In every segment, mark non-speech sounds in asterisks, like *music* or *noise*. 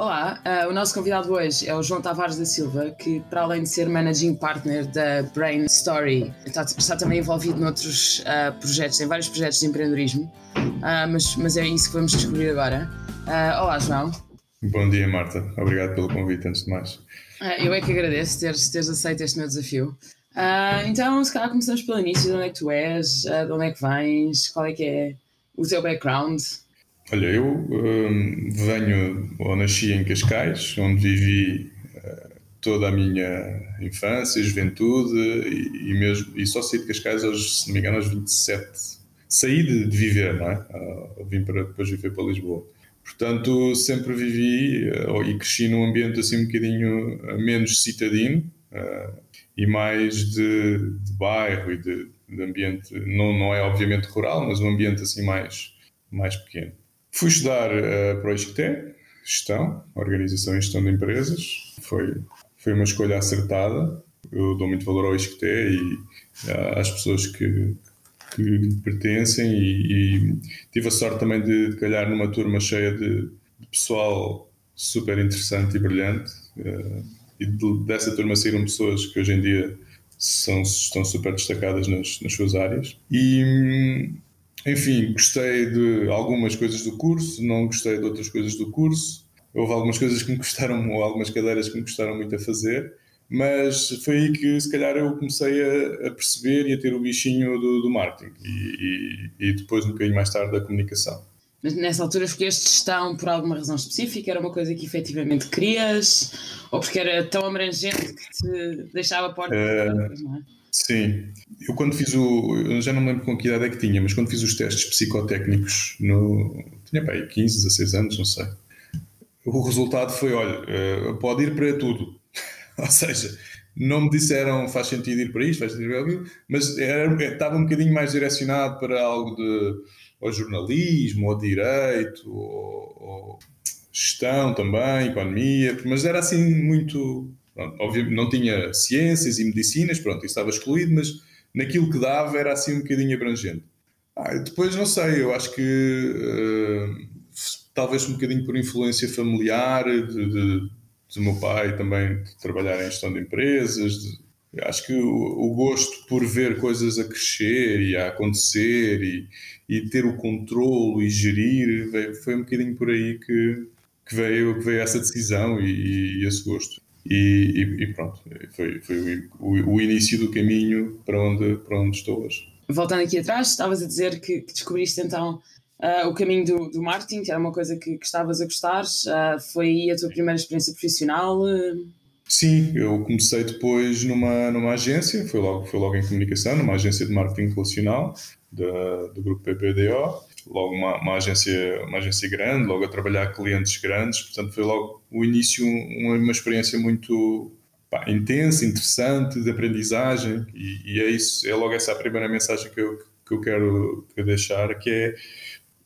Olá, uh, o nosso convidado hoje é o João Tavares da Silva, que para além de ser managing partner da Brain Story, está, está também envolvido noutros uh, projetos, em vários projetos de empreendedorismo, uh, mas, mas, é isso que vamos descobrir agora. olá, João. Bom dia, Marta. Obrigado pelo convite, antes de mais. eu é que agradeço teres, teres aceito este meu desafio. então, se calhar começamos pelo início, de onde é que tu és, de onde é que vens, qual é que é o teu background? Olha, eu hum, venho ou nasci em Cascais, onde vivi uh, toda a minha infância, juventude e, e, mesmo e só saí de Cascais aos, se não me engano, aos 27. Saí de, de viver, não é? Uh, vim para depois viver para Lisboa. Portanto, sempre vivi uh, e cresci num ambiente assim um bocadinho menos citadino e mais de, de bairro e de, de, ambiente, não, não é obviamente rural, mas um ambiente assim mais, mais pequeno. Fui estudar uh, para o ISCTE, gestão, organização e gestão de empresas. Foi, foi uma escolha acertada. Eu dou muito valor ao ISCTE e uh, às pessoas que, que lhe pertencem e, e, tive a sorte também de, de calhar numa turma cheia de, de pessoal super interessante e brilhante. Uh, e de, dessa turma saíram pessoas que hoje em dia são, estão super destacadas nas, nas suas áreas. E enfim, gostei de algumas coisas do curso, não gostei de outras coisas do curso. Houve algumas coisas que me custaram, ou *laughs* algumas cadeiras que me custaram muito a fazer, mas foi aí que se calhar eu comecei a, a perceber e a ter o bichinho do, do marketing e, e, e, depois um bocadinho mais tarde da comunicação. Mas nessa altura escolheste gestão por alguma razão específica? Era uma coisa que efetivamente querias? Ou porque era tão abrangente que te deixava a porta? Uh, não é? Sim, eu quando fiz o. Eu já não me lembro com que idade é que tinha, mas quando fiz os testes psicotécnicos, no, tinha bem 15, 16 anos, não sei. O resultado foi: olha, eh, pode ir para tudo. *laughs* Ou seja, não me disseram faz sentido ir para isto, faz sentido ir para aquilo, mas era, estava um bocadinho mais direcionado para algo de ou jornalismo, ou direito, ou, ou gestão também, economia, mas era assim muito Pronto, não tinha ciências e medicinas, pronto, estava excluído, mas naquilo que dava era assim um bocadinho abrangente. Ah, depois não sei, eu acho que uh, talvez um bocadinho por influência familiar de, de, do meu pai também de trabalhar em gestão de empresas. De, acho que o, o, gosto por ver coisas a crescer e a acontecer e, e ter o controle e gerir veio, foi um bocadinho por aí que, que, veio, que veio essa decisão e, e esse gosto. E, e, e pronto, foi, foi o, o, início do caminho para onde, para onde estou hoje. Voltando aqui atrás, estavas a dizer que, que descobriste então uh, o caminho do, do, marketing, que era uma coisa que, que estavas a gostar. Uh, foi aí a tua primeira experiência profissional? Sim, eu comecei depois numa, numa agência, foi logo, foi logo em comunicação, numa agência de marketing relacional da, do grupo PPDO logo uma, uma, agência, uma agência grande, logo a trabalhar clientes grandes, portanto foi logo o início, uma, uma experiência muito pá, intensa, interessante, de aprendizagem e, e, é isso, é logo essa a primeira mensagem que eu, que eu quero deixar, que é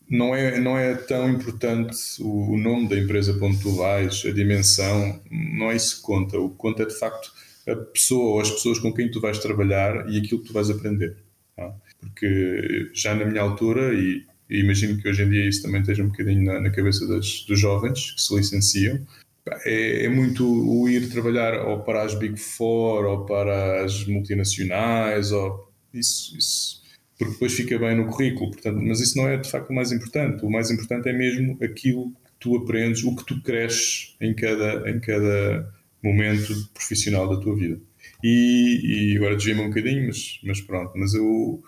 não é, não é tão importante o, o nome da empresa onde tu vais, a dimensão, não é isso que conta. O que conta é de facto a pessoa ou as pessoas com quem tu vais trabalhar e aquilo que tu vais aprender. Tá? Porque já na minha altura, e e imagino que hoje em dia isso também esteja um bocadinho na, na cabeça das, dos jovens que se licenciam. É, é, muito o ir trabalhar ou para as Big Four ou para as multinacionais, ou isso, isso, porque depois fica bem no currículo. Portanto, mas isso não é de facto o mais importante. O mais importante é mesmo aquilo que tu aprendes, o que tu cresces em cada, em cada momento profissional da tua vida. E, e agora desvia-me um bocadinho, mas, mas pronto. Mas eu,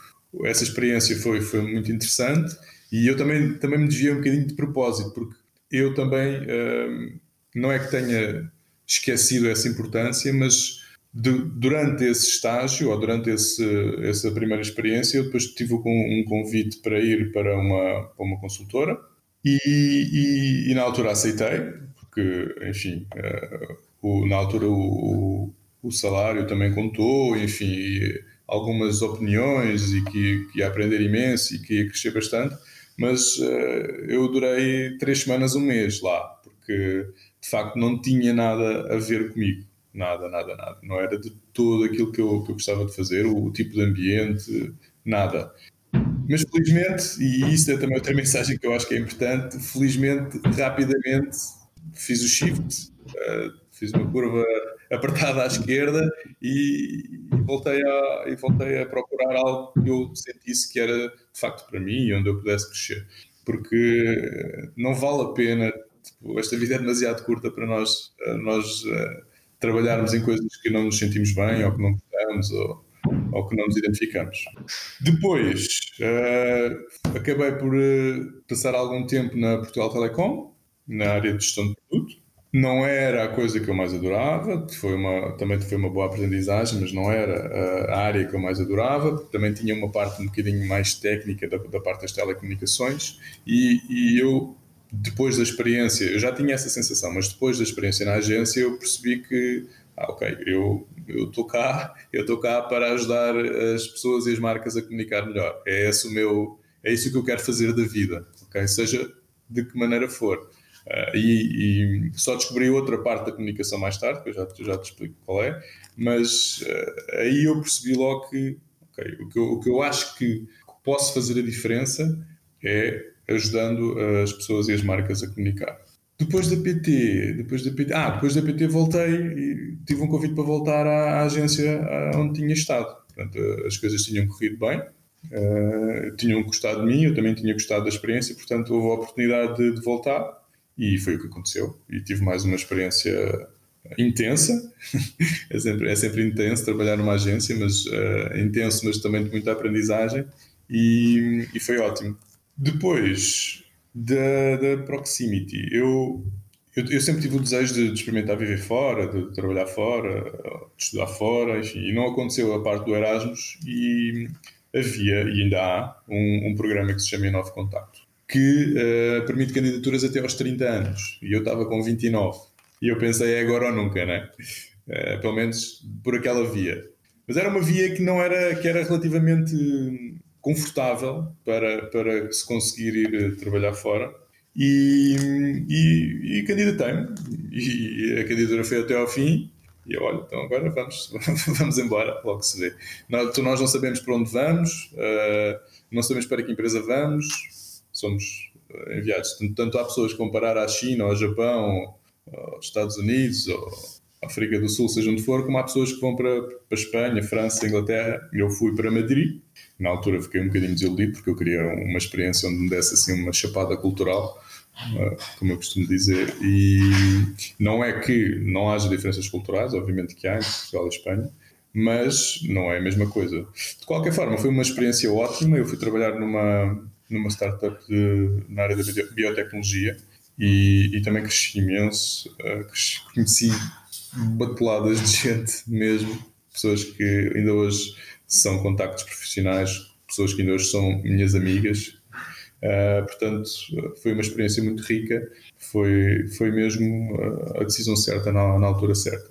essa experiência foi, foi muito interessante e eu também, também me desviei um bocadinho de propósito, porque eu também hum, não é que tenha esquecido essa importância, mas de, durante esse estágio ou durante esse, essa primeira experiência, eu depois tive um convite para ir para uma, para uma consultora e, e, e na altura aceitei, porque, enfim, uh, o, na altura o, o, salário também contou, enfim algumas opiniões e que, que ia aprender imenso e que ia crescer bastante, mas uh, eu durei três semanas, um mês lá, porque de facto não tinha nada a ver comigo. Nada, nada, nada. Não era de todo aquilo que eu, que eu gostava de fazer, o, o tipo de ambiente, nada. Mas felizmente, e isso é também outra *laughs* mensagem que eu acho que é importante, felizmente, rapidamente fiz o shift, uh, fiz uma curva apertada à esquerda e, e, voltei a, e voltei a procurar algo que eu sentisse que era de facto para mim e onde eu pudesse crescer. Porque não vale a pena, tipo, esta vida é demasiado curta para nós, nós uh, trabalharmos em coisas que não nos sentimos bem ou que não gostamos ou, ou que não nos identificamos. Depois, uh, acabei por uh, passar algum tempo na Portugal Telecom, na área de gestão de produto. Não era a coisa que eu mais adorava, foi uma, também foi uma boa aprendizagem, mas não era a área que eu mais adorava, também tinha uma parte um bocadinho mais técnica da, da parte das telecomunicações e, e eu depois da experiência, eu já tinha essa sensação, mas depois da experiência na agência eu percebi que, ah, ok, eu estou cá, *laughs* eu estou cá para ajudar as pessoas e as marcas a comunicar melhor. É esse o meu, é isso que eu quero fazer da vida, ok? Seja de que maneira for. Uh, e, e, só descobri outra parte da comunicação mais tarde, que eu já, já te explico qual é, mas uh, aí eu percebi logo que, okay, o, que eu, o que eu acho que posso fazer a diferença é ajudando as pessoas e as marcas a comunicar. Depois da PT, depois da PT, ah, depois da PT voltei e tive um convite para voltar à, à agência onde tinha estado. Portanto, as coisas tinham corrido bem, uh, tinham gostado de mim, eu também tinha gostado da experiência, portanto houve a oportunidade de, de voltar e foi o que aconteceu. E tive mais uma experiência intensa, *laughs* é, sempre, é sempre intenso trabalhar numa agência, mas uh, intenso, mas também de muita aprendizagem e, e foi ótimo. Depois da, da proximity, eu, eu, eu, sempre tive o desejo de, de, experimentar viver fora, de trabalhar fora, de estudar fora, enfim, e não aconteceu a parte do Erasmus e havia, e ainda há, um, um programa que se chama Novo Contacto, que uh, permite candidaturas até aos 30 anos, e eu estava com 29, e eu pensei é agora ou nunca, né? Uh, pelo menos por aquela via. Mas era uma via que não era, que era relativamente confortável para, para se conseguir ir eh, trabalhar fora. E, e, e candidatei-me. E a candidatura foi até ao fim. E eu, olha, então agora vamos, *laughs* vamos embora, logo se vê. Nós, nós não sabemos para onde vamos, uh, não sabemos para que empresa vamos, somos eh, enviados. Tanto, tanto há pessoas que vão parar à China, ao Japão, aos Estados Unidos, à África do Sul, seja onde for, como há pessoas que vão para, para Espanha, França, Inglaterra. Eu fui para Madrid na altura fiquei um bocadinho desiludido porque eu queria uma experiência onde me desse assim uma chapada cultural, uh, como eu costumo dizer, e não é que não haja diferenças culturais, obviamente que há entre Portugal e Espanha, mas não é a mesma coisa. De qualquer forma, foi uma experiência ótima. Eu fui trabalhar numa, numa startup de, na área da biotecnologia e, e também cresci imenso. Uh, conheci bateladas de gente mesmo, pessoas que ainda hoje são contactos profissionais, pessoas que ainda hoje são minhas amigas. Uh, portanto, foi uma experiência muito rica, foi, foi mesmo a decisão certa na, na altura certa.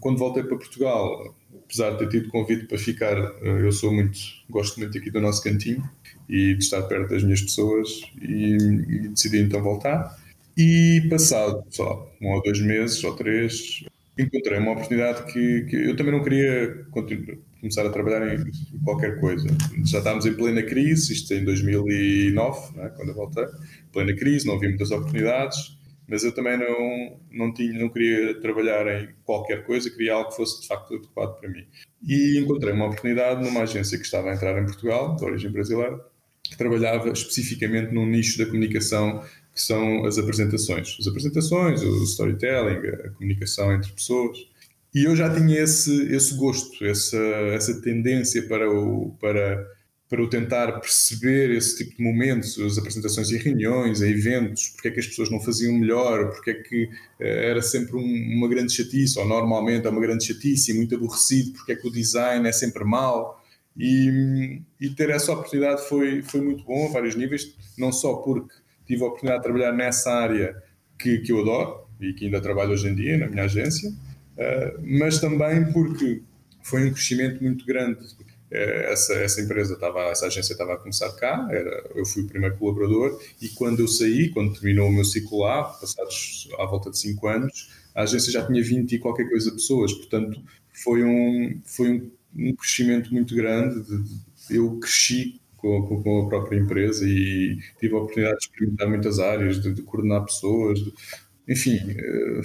Quando voltei para Portugal, apesar de ter tido convite para ficar, eu sou muito, gosto muito aqui do nosso cantinho e de estar perto das minhas pessoas e, e decidi então voltar. E passado só um ou dois meses ou três, encontrei uma oportunidade que, que eu também não queria começar a trabalhar em qualquer coisa. Já estávamos em plena crise, isto em 2009, né, quando eu voltei, plena crise, não havia muitas oportunidades, mas eu também não, não, tinha, não queria trabalhar em qualquer coisa, queria algo que fosse de facto adequado para mim. E encontrei uma oportunidade numa agência que estava a entrar em Portugal, de origem brasileira, que trabalhava especificamente num nicho da comunicação que são as apresentações. As apresentações, o storytelling, a comunicação entre pessoas. E eu já tinha esse, esse gosto, essa, essa tendência para o, para, para o tentar perceber esse tipo de momentos, as apresentações em reuniões, em eventos, porque é que as pessoas não faziam melhor, porque é que eh, era sempre um, uma grande chatice, ou normalmente é uma grande chatice e muito aborrecido, porque é que o design é sempre mau. E, e ter essa oportunidade foi, foi muito bom a vários níveis, não só porque tive a oportunidade de trabalhar nessa área que, que eu adoro e que ainda trabalho hoje em dia na minha agência, uh, mas também porque foi um crescimento muito grande. Uh, essa, essa empresa estava, essa agência estava a começar cá, era, eu fui o primeiro colaborador e quando eu saí, quando terminou o meu ciclo lá, passados à volta de 5 anos, a agência já tinha 20 e qualquer coisa pessoas, portanto foi um, foi um, um crescimento muito grande. De, eu cresci com, com, a própria empresa e tive a oportunidade de experimentar muitas áreas, de, de coordenar pessoas, de, enfim, uh,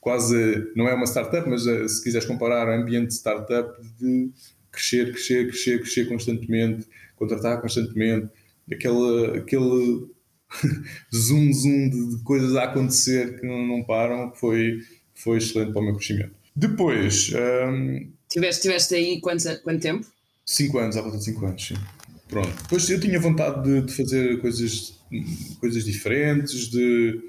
quase não é uma startup, mas uh, se quiseres comparar o ambiente de startup de crescer, crescer, crescer, crescer constantemente, contratar constantemente, aquele, aquele *laughs* zoom, zoom de, coisas a acontecer que não, não param, foi, foi excelente para o meu crescimento. Depois. Um, tiveste, tiveste aí quanto, quanto tempo? Cinco anos, há volta de cinco anos, sim. Pronto. Depois eu tinha vontade de, de, fazer coisas, coisas diferentes, de,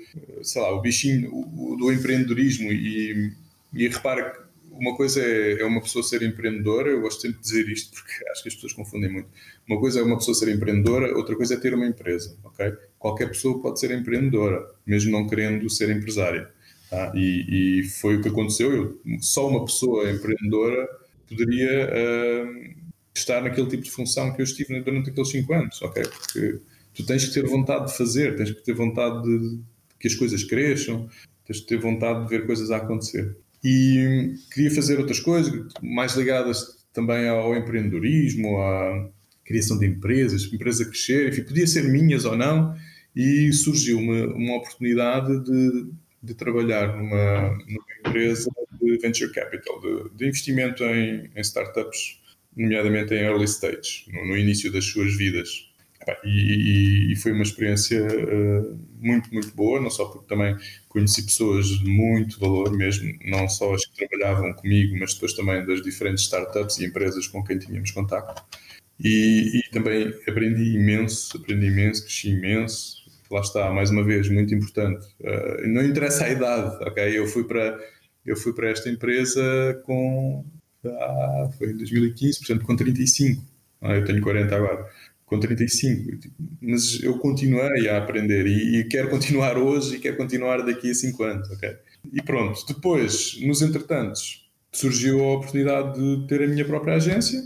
sei lá, o bichinho do empreendedorismo e, e repara que uma coisa é, é, uma pessoa ser empreendedora, eu gosto sempre de dizer isto porque acho que as pessoas confundem muito. Uma coisa é uma pessoa ser empreendedora, outra coisa é ter uma empresa, ok? Qualquer pessoa pode ser empreendedora, mesmo não querendo ser empresária. Tá? E, e, foi o que aconteceu. Eu, só uma pessoa empreendedora poderia uh, estar naquele tipo de função que eu estive durante aqueles 5 anos, ok? Porque tu tens que ter vontade de fazer, tens que ter vontade de, que as coisas cresçam, tens que ter vontade de ver coisas a acontecer. E queria fazer outras coisas, mais ligadas também ao empreendedorismo, à criação de empresas, empresa crescer, enfim, podia ser minhas ou não, e surgiu uma, uma oportunidade de de trabalhar numa, numa empresa de venture capital, de, de investimento em, em, startups, nomeadamente em early stage, no, no início das suas vidas. E, e, foi uma experiência uh, muito, muito boa, não só porque também conheci pessoas de muito valor mesmo, não só as que trabalhavam comigo, mas depois também das diferentes startups e empresas com quem tínhamos contato. E, e também aprendi imenso, aprendi imenso, cresci imenso, lá está, mais uma vez, muito importante. Uh, não interessa a idade, ok? Eu fui para, eu fui para esta empresa com. Ah, foi em 2015, portanto, com 35. Ah, eu tenho 40 agora. Com 35. Mas eu continuei a aprender e, e quero continuar hoje e quero continuar daqui a 5 anos, ok? E pronto, depois, nos entretantos, surgiu a oportunidade de ter a minha própria agência,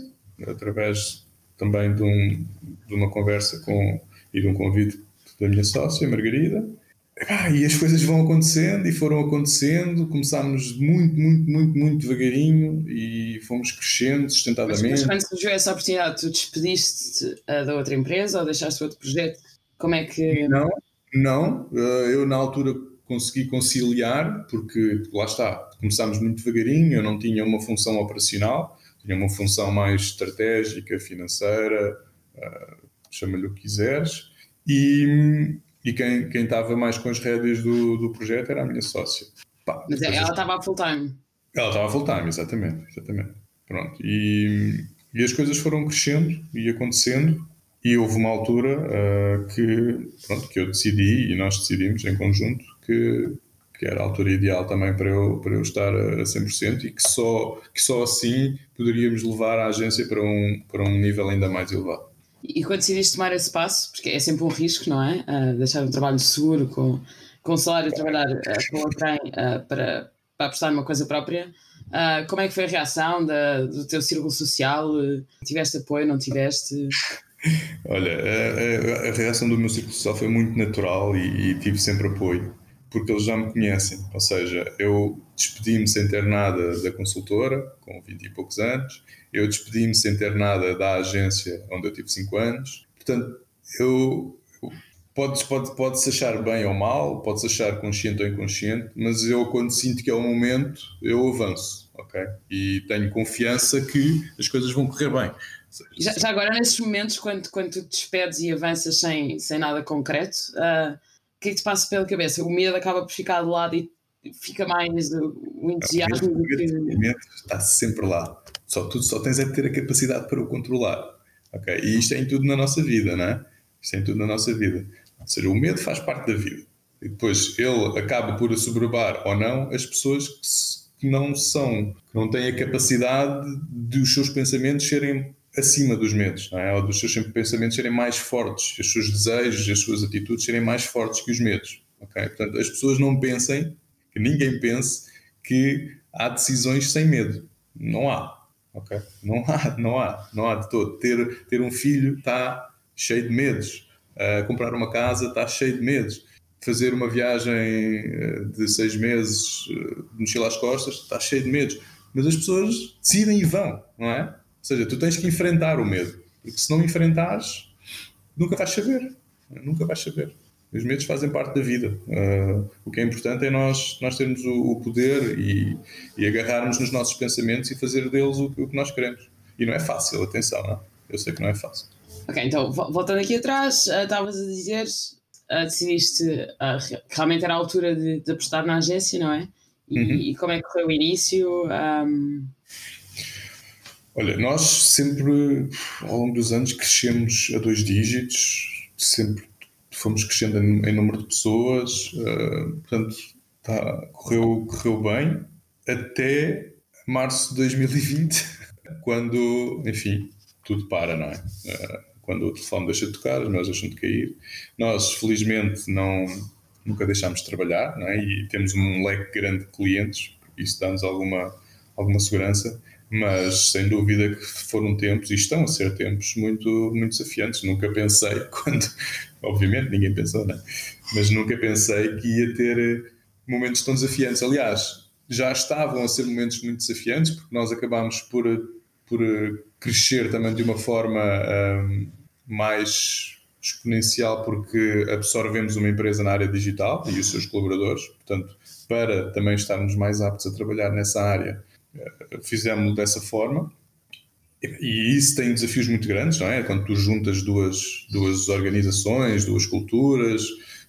através também de, um, de uma conversa com, e de um convite da minha sócia, Margarida. e as coisas vão acontecendo e foram acontecendo. Começámos muito, muito, muito, muito devagarinho e fomos crescendo sustentadamente. Mas, mas quando surgiu essa oportunidade, tu despediste uh, da outra empresa ou deixaste outro projeto? Como é que. Não, não. Uh, eu na altura consegui conciliar, porque lá está, começámos muito devagarinho. Eu não tinha uma função operacional, tinha uma função mais estratégica, financeira, uh, chama-lhe o que quiseres. E, e quem, quem estava mais com as rédeas do, do projeto era a minha sócia. Pá, Mas ela estava a full time. Ela estava a full time, exatamente. exatamente. Pronto. E, e as coisas foram crescendo e acontecendo. E houve uma altura uh, que, pronto, que eu decidi, e nós decidimos em conjunto, que, que era a altura ideal também para eu, para eu estar a 100% e que só, que só assim poderíamos levar a agência para um, para um nível ainda mais elevado. E quando decidiste tomar esse passo, porque é sempre um risco, não é? Uh, deixar um trabalho seguro, com, com salário, trabalhar uh, para outrem uh, para, para apostar numa coisa própria. Como é que foi a reação da, do teu círculo social? tiveste apoio, não tiveste? Olha, a, a, a, reação do meu círculo social foi muito natural e, e tive sempre apoio, porque eles já me conhecem. Ou seja, eu despedi-me sem ter nada da consultora, com 20 e poucos anos, eu despedi-me sem ter nada da agência onde eu tive 5 anos. Portanto, eu. Podes, pode, pode-se achar bem ou mal, pode-se achar consciente ou inconsciente, mas eu, quando sinto que é o momento, eu avanço, ok? E tenho confiança que as coisas vão correr bem. Já, já agora, nesses momentos, quando, quando tu te despedes e avanças sem, sem nada concreto, uh, que é que te passa pela cabeça? O medo acaba por ficar de lado e fica mais o, o entusiasmo. O medo, está sempre lá. Só, tu só tens é de ter a capacidade para o controlar. Okay? E isto é em tudo na nossa vida, não é? Isto é em tudo na nossa vida. Ou seja, o medo faz parte da vida. E depois ele acaba por assoberbar ou não as pessoas que, não são, que não têm a capacidade de os seus pensamentos serem acima dos medos, não é? ou dos seus pensamentos serem mais fortes, os seus desejos, as suas atitudes serem mais fortes que os medos. Okay? Portanto, as pessoas não pensem, que ninguém pense, que há decisões sem medo. Não há. Ok? Não há, não há, não há de todo. Ter, ter um filho está cheio de medos. Uh, comprar uma casa está cheio de medos. Fazer uma viagem uh, de seis meses uh, de mochila às costas está cheio de medos. Mas as pessoas decidem e vão, não é? Ou seja, tu tens que enfrentar o medo. Porque se não enfrentares, nunca vais saber. Nunca vais saber. Os medos fazem parte da vida. Uh, o que é importante é nós, nós termos o, o poder e, e, agarrarmos nos nossos pensamentos e fazer deles o, o, que nós queremos. E não é fácil, atenção, não? É? eu sei que não é fácil. Ok, então voltando aqui atrás, uh, estavas a dizer, uh, decidiste que realmente era a altura de, de apostar na agência, não é? E, uhum. e como é que foi o início? Um... Olha, nós sempre, ao longo dos anos, crescemos a dois dígitos, sempre fomos crescendo em, em número de pessoas, uh, portanto, tá, correu, correu bem até março de 2020, *laughs* quando, enfim, tudo para, não é? Uh, quando o telefone deixa de tocar, as mãos deixam de cair. Nós, felizmente, não, nunca deixámos de trabalhar, não é? E temos um leque grande de clientes, isso dá-nos alguma, alguma segurança mas sem dúvida que foram tempos e estão a ser tempos muito, muito desafiantes. Nunca pensei, *laughs* quando, obviamente ninguém pensou, né? mas nunca pensei que ia ter momentos tão desafiantes. Aliás, já estavam a ser momentos muito desafiantes, porque nós acabámos por, por crescer também de uma forma um, mais exponencial, porque absorvemos uma empresa na área digital e os seus colaboradores, portanto, para também estarmos mais aptos a trabalhar nessa área fizemos dessa forma. E isso tem desafios muito grandes, não é? Quando tu juntas duas, duas organizações, duas culturas,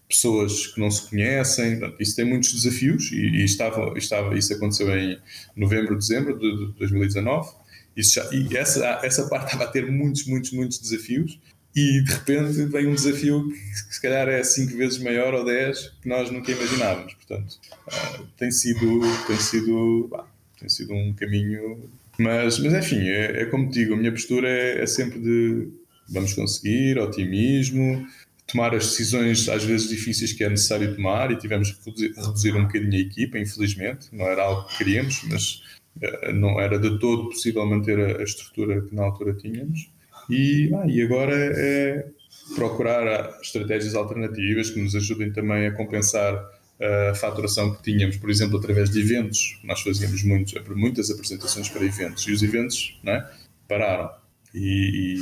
pessoas que não se conhecem, isso tem muitos desafios e, e, estava, estava, isso aconteceu em novembro, dezembro de, de 2019. Isso já, e essa, essa parte estava a ter muitos, muitos, muitos desafios e de repente vem um desafio que se calhar é cinco vezes maior ou dez que nós nunca imaginávamos. Portanto, uh, tem sido, tem sido tem sido um caminho. Mas, mas enfim, é, é como te digo, a minha postura é, é sempre de vamos conseguir, otimismo, tomar as decisões às vezes difíceis que é necessário tomar e tivemos que reduzir, reduzir um bocadinho a equipa, infelizmente, não era algo que queríamos, mas uh, não era de todo possível manter a, a estrutura que na altura tínhamos. E, ah, e agora é procurar estratégias alternativas que nos ajudem também a compensar a faturação que tínhamos, por exemplo, através de eventos. Nós fazíamos muitos, muitas apresentações para eventos e os eventos é? pararam. E,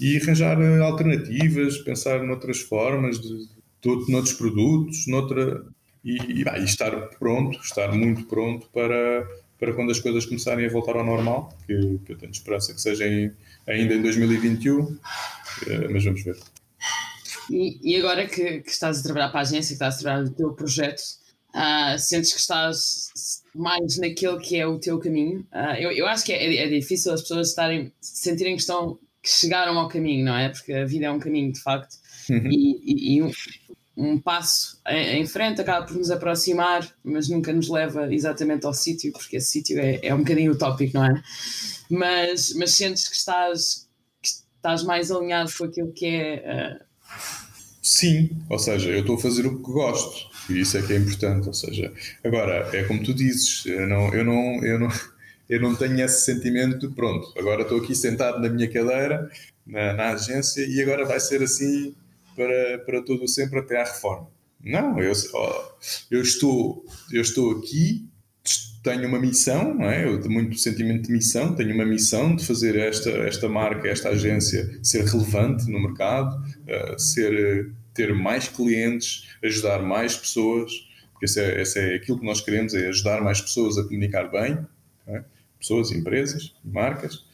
e, e, arranjar alternativas, pensar noutras formas, de, de, noutros produtos, noutra, e, e, estar pronto, estar muito pronto para, para quando as coisas começarem a voltar ao normal, que, que eu tenho esperança que seja em, ainda em 2021, eh, mas vamos ver. E, e agora que, que, estás a trabalhar para a agência, que estás a trabalhar no teu projeto, uh, sentes que estás mais naquele que é o teu caminho? Uh, eu, eu acho que é, é, difícil as pessoas estarem, sentirem que, estão, que chegaram ao caminho, não é? Porque a vida é um caminho, de facto. Uhum. E, e, e um, um, passo em, em, frente acaba por nos aproximar, mas nunca nos leva exatamente ao sítio, porque esse sítio é, é um bocadinho utópico, não é? Mas, mas sentes que estás, que estás mais alinhado com aquilo que é. Sim, ou seja, eu estou a fazer o que gosto e isso é que é importante. Ou seja, agora é como tu dizes, eu não, eu não, eu não, *laughs* eu não tenho esse sentimento. Pronto, agora estou aqui sentado na minha cadeira na, na agência e agora vai ser assim para, para todo sempre até à reforma. Não, eu, eu, estou, eu estou aqui, tenho uma missão, não é? eu tenho muito sentimento de missão, tenho uma missão de fazer esta, esta marca, esta agência ser relevante no mercado, uh, ser, ter mais clientes, ajudar mais pessoas, porque esse é, esse é aquilo que nós queremos, é ajudar mais pessoas a comunicar bem, é? pessoas, empresas, marcas.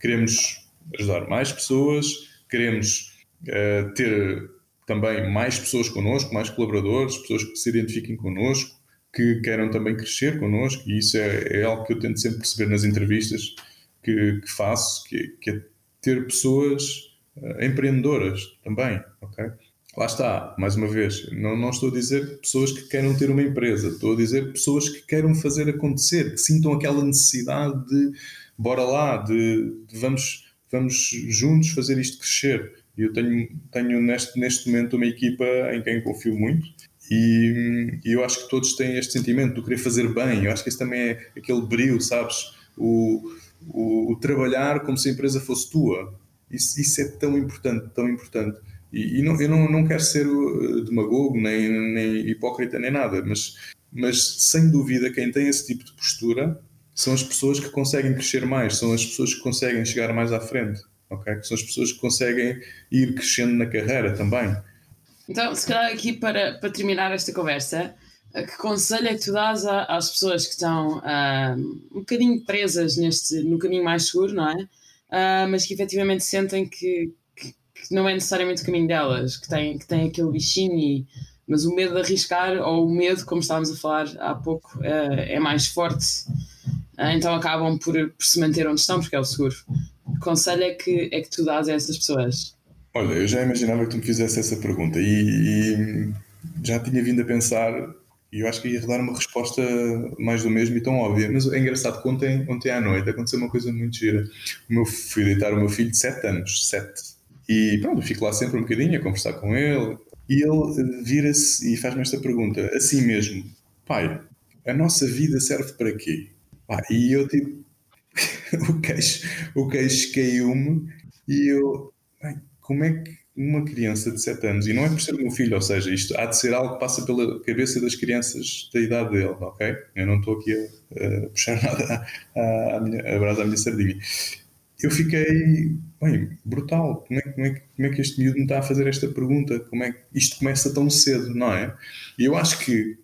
Queremos ajudar mais pessoas, queremos uh, ter também mais pessoas connosco, mais colaboradores, pessoas que se identifiquem connosco, que queiram também crescer connosco, e isso é, é algo que eu tento sempre perceber nas entrevistas que, que faço, que, que, é ter pessoas uh, empreendedoras também, ok? Lá está, mais uma vez, não, não estou a dizer pessoas que queiram ter uma empresa, estou a dizer pessoas que queiram fazer acontecer, que sintam aquela necessidade de bora lá, de, de vamos, vamos juntos fazer isto crescer. E eu tenho, tenho neste, neste momento uma equipa em quem confio muito e, e, eu acho que todos têm este sentimento de querer fazer bem. Eu acho que esse também é aquele brilho, sabes? O, o, o trabalhar como se a empresa fosse tua. Isso, isso é tão importante, tão importante. E, e não, eu não, não quero ser uh, demagogo, nem, nem hipócrita, nem nada, mas, mas sem dúvida quem tem esse tipo de postura são as pessoas que conseguem crescer mais, são as pessoas que conseguem chegar mais à frente, ok? São as pessoas que conseguem ir crescendo na carreira também. Então, se calhar aqui para, para terminar esta conversa, que conselho é que tu dás às pessoas que estão uh, um bocadinho presas neste, no caminho mais seguro, não é? Uh, mas que efetivamente sentem que, que, que, não é necessariamente o caminho delas, que têm, que têm aquele bichinho, e, mas o medo de arriscar ou o medo, como estávamos a falar há pouco, uh, é mais forte, então acabam por, por se manter onde estão, porque é o seguro. Conselho é que, é que tu dás a essas pessoas? Olha, eu já imaginava que tu me fizesse essa pergunta e, e já tinha vindo a pensar e eu acho que ia dar uma resposta mais do mesmo e tão óbvia. Mas é engraçado que ontem, ontem à noite aconteceu uma coisa muito gira. O meu, fui deitar o meu filho de 7 anos, 7. E pronto, fico lá sempre um bocadinho a conversar com ele. E ele vira-se e faz-me esta pergunta, assim mesmo: Pai, a nossa vida serve para quê? E eu tipo, *laughs* o queixo, o queixo caiu-me e eu, como é que uma criança de 7 anos, e não é por ser meu filho, ou seja, isto há de ser algo que passa pela cabeça das crianças da idade dele, ok? Eu não estou aqui a, a puxar *laughs* nada à, minha, a brasa à minha sardinha. Eu fiquei, bem, brutal. Como é, como, é, como é que este miúdo me está a fazer esta pergunta? Como é que isto começa tão cedo, não é? E eu acho que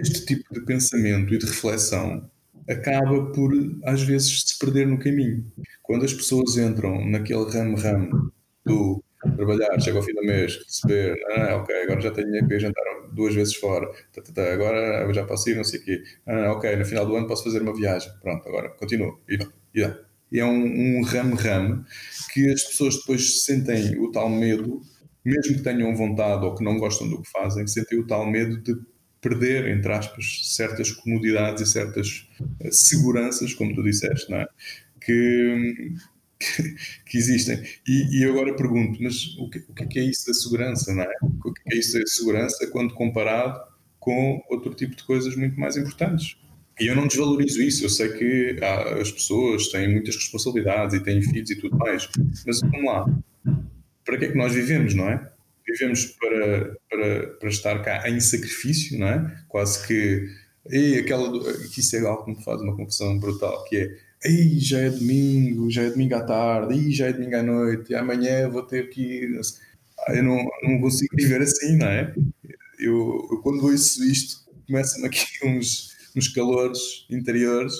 este tipo de pensamento e de reflexão acaba por, às vezes, se perder no caminho. Quando as pessoas entram naquele ramo-ramo do trabalhar, chega ao fim do mês, receber, ah, ok, agora já tenho dinheiro para jantar duas vezes fora, tá, tá, tá, agora já posso ir, não sei o quê, ah, ok, no final do ano posso fazer uma viagem, pronto, agora continuo, e, e, e é um ramo-ramo que as pessoas depois sentem o tal medo, mesmo que tenham vontade ou que não gostam do que fazem, sentem o tal medo de perder, entre aspas, certas comodidades e certas eh, seguranças, como tu disseste, não é? Que, que, existem. E, e, agora pergunto, mas o que, o que é isso da segurança, não é? O que é isso da segurança quando comparado com outro tipo de coisas muito mais importantes? E eu não desvalorizo isso, eu sei que as pessoas têm muitas responsabilidades e têm filhos e tudo mais, mas vamos lá, para que é que nós vivemos, não é? Vivemos para, para, para estar cá em sacrifício, não é? Quase que. E aquela. Que isso é algo que me faz uma confusão brutal, que é Ei, já é domingo, já é domingo à tarde, Ei, já é domingo à noite, amanhã vou ter que ir. Ah, eu não, não consigo viver assim, não é? Eu, eu quando ouço isto, começam-me aqui *laughs* uns, uns calores interiores,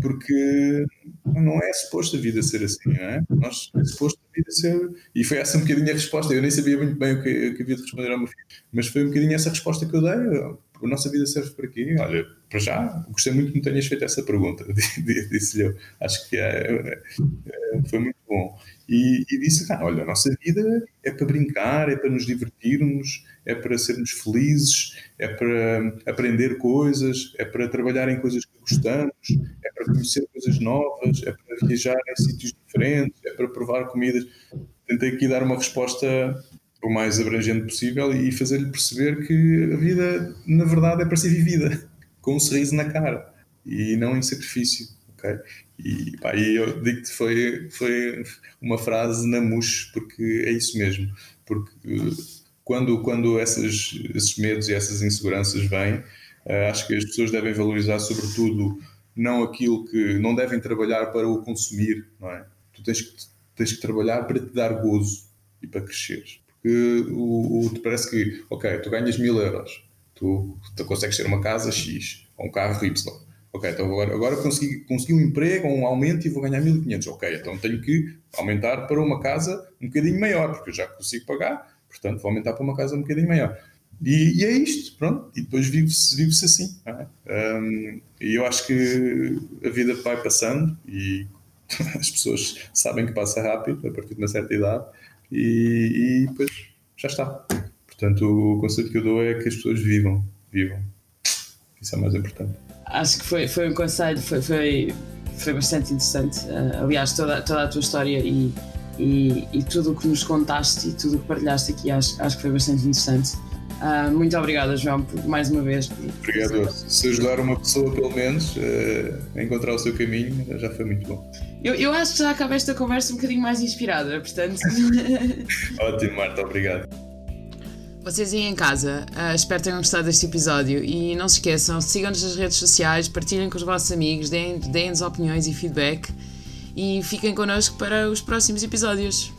porque não é suposto a vida ser assim, não é? Nós, é suposto a vida ser. E foi essa um bocadinho a resposta. Eu nem sabia muito bem o que, o que havia de responder ao meu filho, mas foi um bocadinho essa resposta que eu dei a nossa vida serve para quê? Olha, para já, gostei muito que me tenhas feito essa pergunta, *laughs* disse-lhe eu. Acho que é, é, foi muito bom. E, e disse: ah, olha, a nossa vida é para brincar, é para nos divertirmos, é para sermos felizes, é para aprender coisas, é para trabalhar em coisas que gostamos, é para conhecer coisas novas, é para viajar em sítios diferentes, é para provar comidas. Tentei aqui dar uma resposta o mais abrangente possível e fazer-lhe perceber que a vida, na verdade, é para ser vivida *laughs* com um sorriso na cara e não em sacrifício, ok? E, pá, e eu digo-te foi foi uma frase na mousse porque é isso mesmo, porque quando quando essas, esses medos e essas inseguranças vêm, eh, acho que as pessoas devem valorizar sobretudo não aquilo que não devem trabalhar para o consumir, não é? Tu tens que tens que trabalhar para te dar gozo e para cresceres o, o, parece que, ok, tu ganhas mil euros, tu, tu consegues ter uma casa X ou um carro Y. Ok, então agora, agora consegui, consegui um emprego, um aumento e vou ganhar 1500. Ok, então tenho que aumentar para uma casa um bocadinho maior, porque eu já consigo pagar, portanto vou aumentar para uma casa um bocadinho maior. E, e é isto, pronto. E depois vive-se vive assim. É? Um, e eu acho que a vida vai passando e *laughs* as pessoas sabem que passa rápido a partir de uma certa idade e, e depois já está. Portanto, o conselho que eu dou é que as pessoas vivam, vivam. Isso é mais importante. Acho que foi, foi um conselho, foi, foi, foi bastante interessante. Uh, aliás, toda, toda a tua história e, e, e tudo o que nos contaste e tudo o que partilhaste aqui, acho, acho que foi bastante interessante. Uh, muito obrigada, João, por, mais uma vez. Por, Obrigado. Se ajudar uma pessoa, pelo menos, uh, a encontrar o seu caminho, já foi muito bom. Eu, eu acho que já acabei esta conversa um bocadinho mais inspirada, portanto. *laughs* Ótimo, Marta, obrigado. Vocês aí em casa, uh, espero que tenham gostado deste episódio e não se esqueçam, sigam-nos nas redes sociais, partilhem com os vossos amigos, deem-nos opiniões e feedback e fiquem connosco para os próximos episódios.